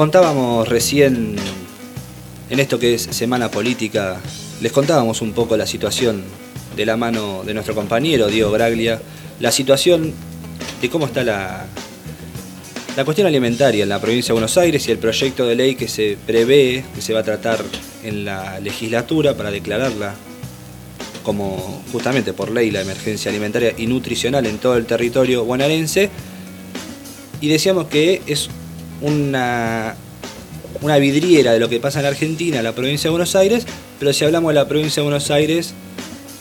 contábamos recién, en esto que es Semana Política, les contábamos un poco la situación de la mano de nuestro compañero Diego Braglia, la situación de cómo está la, la cuestión alimentaria en la provincia de Buenos Aires y el proyecto de ley que se prevé, que se va a tratar en la legislatura para declararla como justamente por ley la emergencia alimentaria y nutricional en todo el territorio bonaerense. Y decíamos que es una, una vidriera de lo que pasa en Argentina, la provincia de Buenos Aires, pero si hablamos de la provincia de Buenos Aires,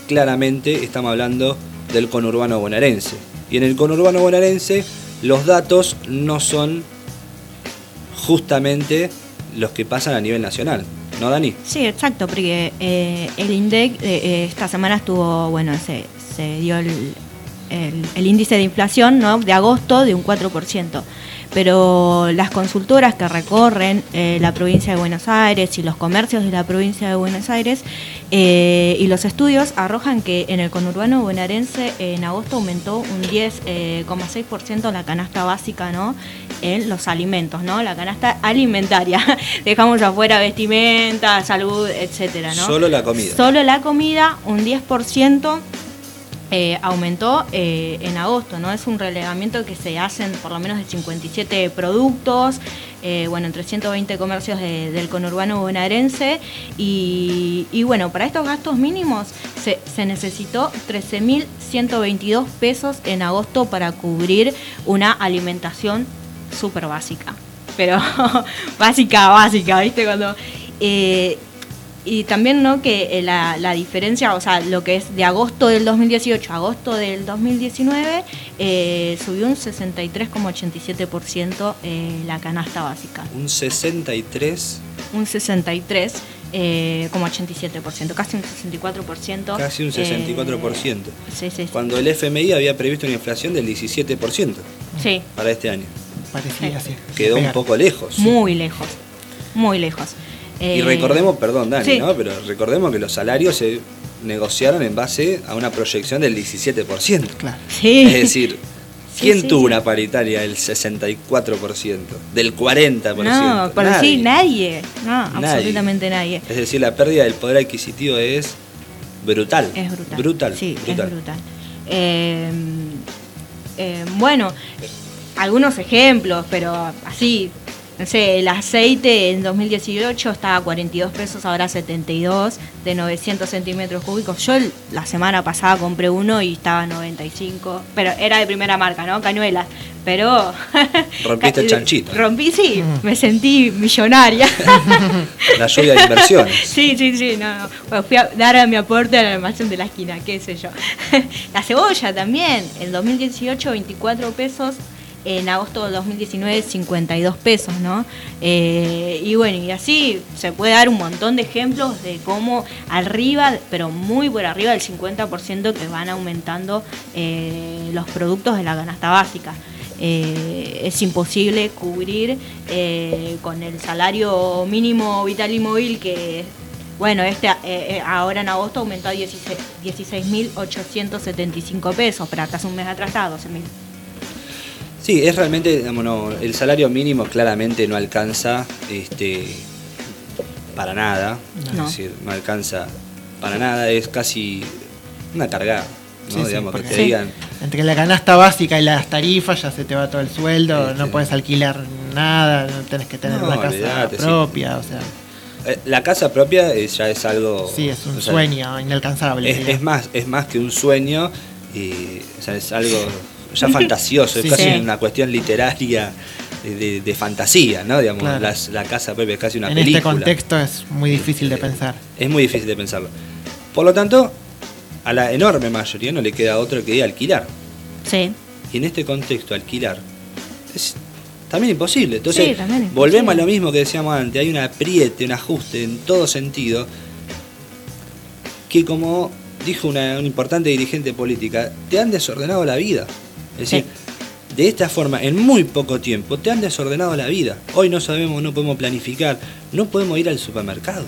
claramente estamos hablando del conurbano bonaerense. Y en el conurbano bonaerense los datos no son justamente los que pasan a nivel nacional. ¿No, Dani? Sí, exacto, porque eh, el INDEC eh, eh, esta semana estuvo, bueno, se, se dio el, el, índice de inflación ¿no? de agosto de un 4% pero las consultoras que recorren eh, la provincia de Buenos Aires y los comercios de la provincia de Buenos Aires eh, y los estudios arrojan que en el conurbano bonaerense en agosto aumentó un 10,6% eh, la canasta básica ¿no? en los alimentos, ¿no? la canasta alimentaria. Dejamos afuera vestimenta, salud, etcétera. ¿no? Solo la comida. Solo la comida, un 10%. Eh, aumentó eh, en agosto, ¿no? Es un relegamiento que se hacen por lo menos de 57 productos, eh, bueno, en 320 comercios del conurbano bonaerense y, bueno, para estos gastos mínimos se, se necesitó 13.122 pesos en agosto para cubrir una alimentación súper básica, pero básica, básica, ¿viste? Cuando y también no que eh, la, la, diferencia, o sea, lo que es de agosto del 2018 a agosto del 2019, eh, subió un 63,87% eh, la canasta básica. ¿Un 63? Un 63. Eh, como 87%, casi un 64%. Casi un 64%. sí, sí, Cuando el FMI había previsto una inflación del 17% sí. para este año. Parecía así. Quedó un poco lejos. Muy lejos, muy lejos y eh, recordemos, perdón Dani, ¿no? pero recordemos que los salarios se negociaron en base a una proyección del 17%. Claro. Es decir, ¿quién tuvo una paritaria del 64%? Del 40%? No, por nadie. nadie. No, absolutamente nadie. Es decir, la pérdida del poder adquisitivo es brutal. Es brutal. Brutal. Sí, es brutal. Eh, eh, bueno, algunos ejemplos, pero así no sé, el aceite en 2018 estaba a 42 pesos, ahora 72, de 900 centímetros cúbicos. Yo la semana pasada compré uno y estaba a 95, pero era de primera marca, ¿no? Cañuelas. Pero. Rompiste el chanchito. Rompí, sí, mm. me sentí millonaria. la lluvia de inversiones. Sí, sí, sí, no, Bueno, fui a dar mi aporte a la almacén de la esquina, qué sé yo. la cebolla también, en 2018, 24 pesos en agosto del 2019 52 pesos, ¿no? Eh, y bueno, y así se puede dar un montón de ejemplos de cómo arriba, pero muy por arriba del 50% que van aumentando eh, los productos de la canasta básica. Eh, es imposible cubrir con el salario mínimo vital y móvil que bueno, este ahora en agosto aumentó a 16.875 pesos, pero hasta hace un mes atrás estaba 12.000. Sí, es realmente, el salario mínimo claramente no alcanza este, para nada, no. es decir, no alcanza para nada, es casi una carga, ¿no? digamos, que te digan. Entre la canasta básica y las tarifas ya se te va todo el sueldo, no puedes alquilar nada, no tenés que tener una casa propia, o sea. Eh, la casa propia ya es algo. Sí, es un sueño inalcanzable. Es, más, es más que un sueño y es algo ya fantasioso, es casi una cuestión literaria de, fantasía, ¿no? Digamos, la casa propia es casi una película. En este contexto es muy difícil de eh, pensar. Es muy difícil de pensarlo. Por lo tanto, a la enorme mayoría no le queda otro que alquilar. Sí. Y en este contexto, alquilar es también imposible. Entonces, volvemos a lo mismo que decíamos antes, hay un apriete, un ajuste en todo sentido, que como dijo una importante dirigente política, te han desordenado la vida. Es decir, de esta forma, en muy poco tiempo, te han desordenado la vida. Hoy no sabemos, no podemos planificar, no podemos ir al supermercado.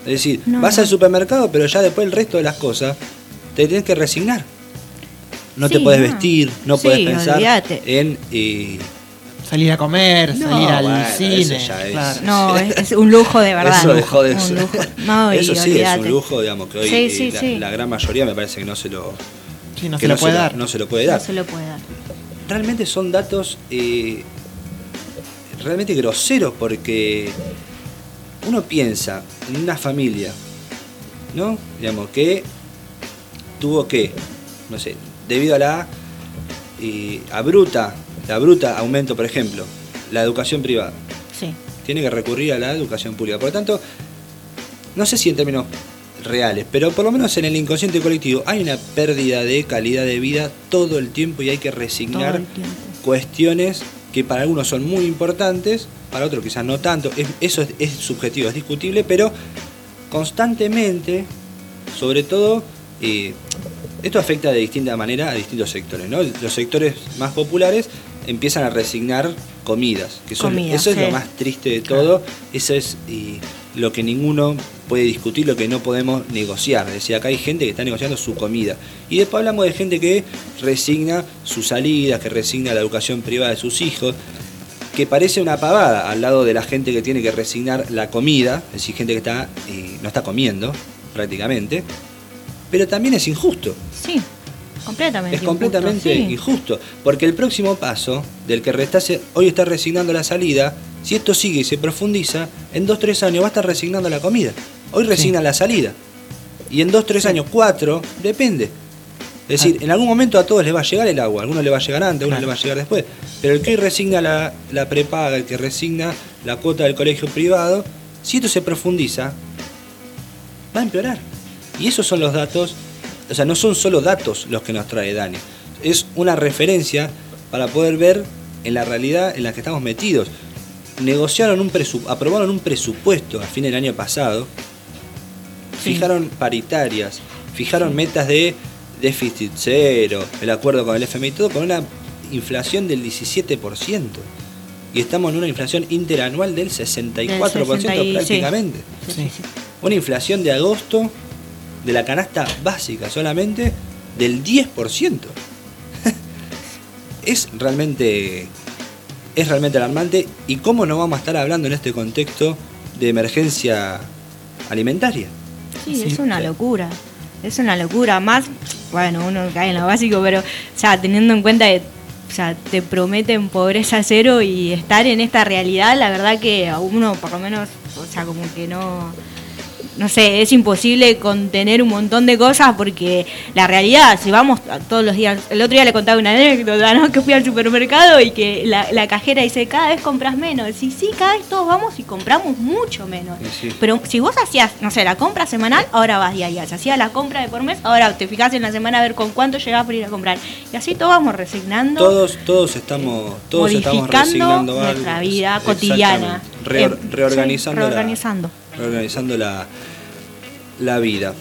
Es decir, vas al supermercado, pero ya después el resto de las cosas te tienes que resignar. No te puedes vestir, no puedes pensar en... Eh, salir a comer, salir al cine. No, es, un lujo de verdad. Eso dejó de ser. No, eso sí es un lujo, digamos, que hoy la, gran mayoría me parece que no se lo, no se lo puede dar. No se lo puede dar. No se lo puede dar. Realmente son datos eh, realmente groseros porque uno piensa en una familia, ¿no? Digamos, que tuvo que, no sé, debido a la eh, a bruta, la bruta aumento, por ejemplo, la educación privada. Sí. Tiene que recurrir a la educación pública. Por lo tanto, no sé si en términos reales, pero por lo menos en el inconsciente colectivo hay una pérdida de calidad de vida todo el tiempo y hay que resignar cuestiones que para algunos son muy importantes, para otros quizás no tanto, eso es, subjetivo, es discutible, pero constantemente, sobre todo, eh, esto afecta de distinta manera a distintos sectores. ¿no? Los sectores más populares empiezan a resignar comidas, que son, eso es lo más triste de todo, eso es lo que ninguno puede discutir, lo que no podemos negociar. Es decir, acá hay gente que está negociando su comida. Y después hablamos de gente que resigna su salida, que resigna la educación privada de sus hijos, que parece una pavada al lado de la gente que tiene que resignar la comida, es decir, gente que está, eh, no está comiendo prácticamente, pero también es injusto. Sí, completamente. Es completamente injusto, porque el próximo paso del que restase, hoy está resignando la salida, si esto sigue y se profundiza, en dos, tres años va a estar resignando la comida. Hoy resigna la salida. Y en dos, tres años, cuatro, depende. Es decir, ah. en algún momento a todos les va a llegar el agua, a algunos le va a llegar antes, a algunos le va a llegar después. Pero el que hoy resigna la, la prepaga, el que resigna la cuota del colegio privado, si esto se profundiza, va a empeorar. Y esos son los datos, o sea, no son solo datos los que nos trae Dani, es una referencia para poder ver en la realidad en la que estamos metidos. Negociaron un aprobaron un presupuesto a fin del año pasado fijaron paritarias, fijaron metas de déficit cero, el acuerdo con el FMI todo, con una inflación del 17%. Y estamos en una inflación interanual del 64% prácticamente. Una inflación de agosto de la canasta básica solamente del 10%. es realmente es realmente alarmante y cómo no vamos a estar hablando en este contexto de emergencia alimentaria. Sí, es una locura. Es una locura. Más, bueno, uno cae en lo básico, pero, ya teniendo en cuenta que o sea, te prometen pobreza cero y estar en esta realidad, la verdad que a uno, por lo menos, o sea, como que no no sé, es imposible contener un montón de cosas porque la realidad, si vamos todos los días, el otro día le contaba una anécdota, ¿no? Que fui al supermercado y que la, cajera dice, cada vez compras menos. Y sí, cada vez todos vamos y compramos mucho menos. Pero si vos hacías, no sé, la compra semanal, ahora vas diaria. Si hacías la compra de por mes, ahora te fijas en la semana a ver con cuánto llegás por ir a comprar. Y así todos vamos resignando. Todos, todos estamos, todos estamos resignando nuestra vida cotidiana. Em, reorganizando, reorganizando. Reorganizando la la vida.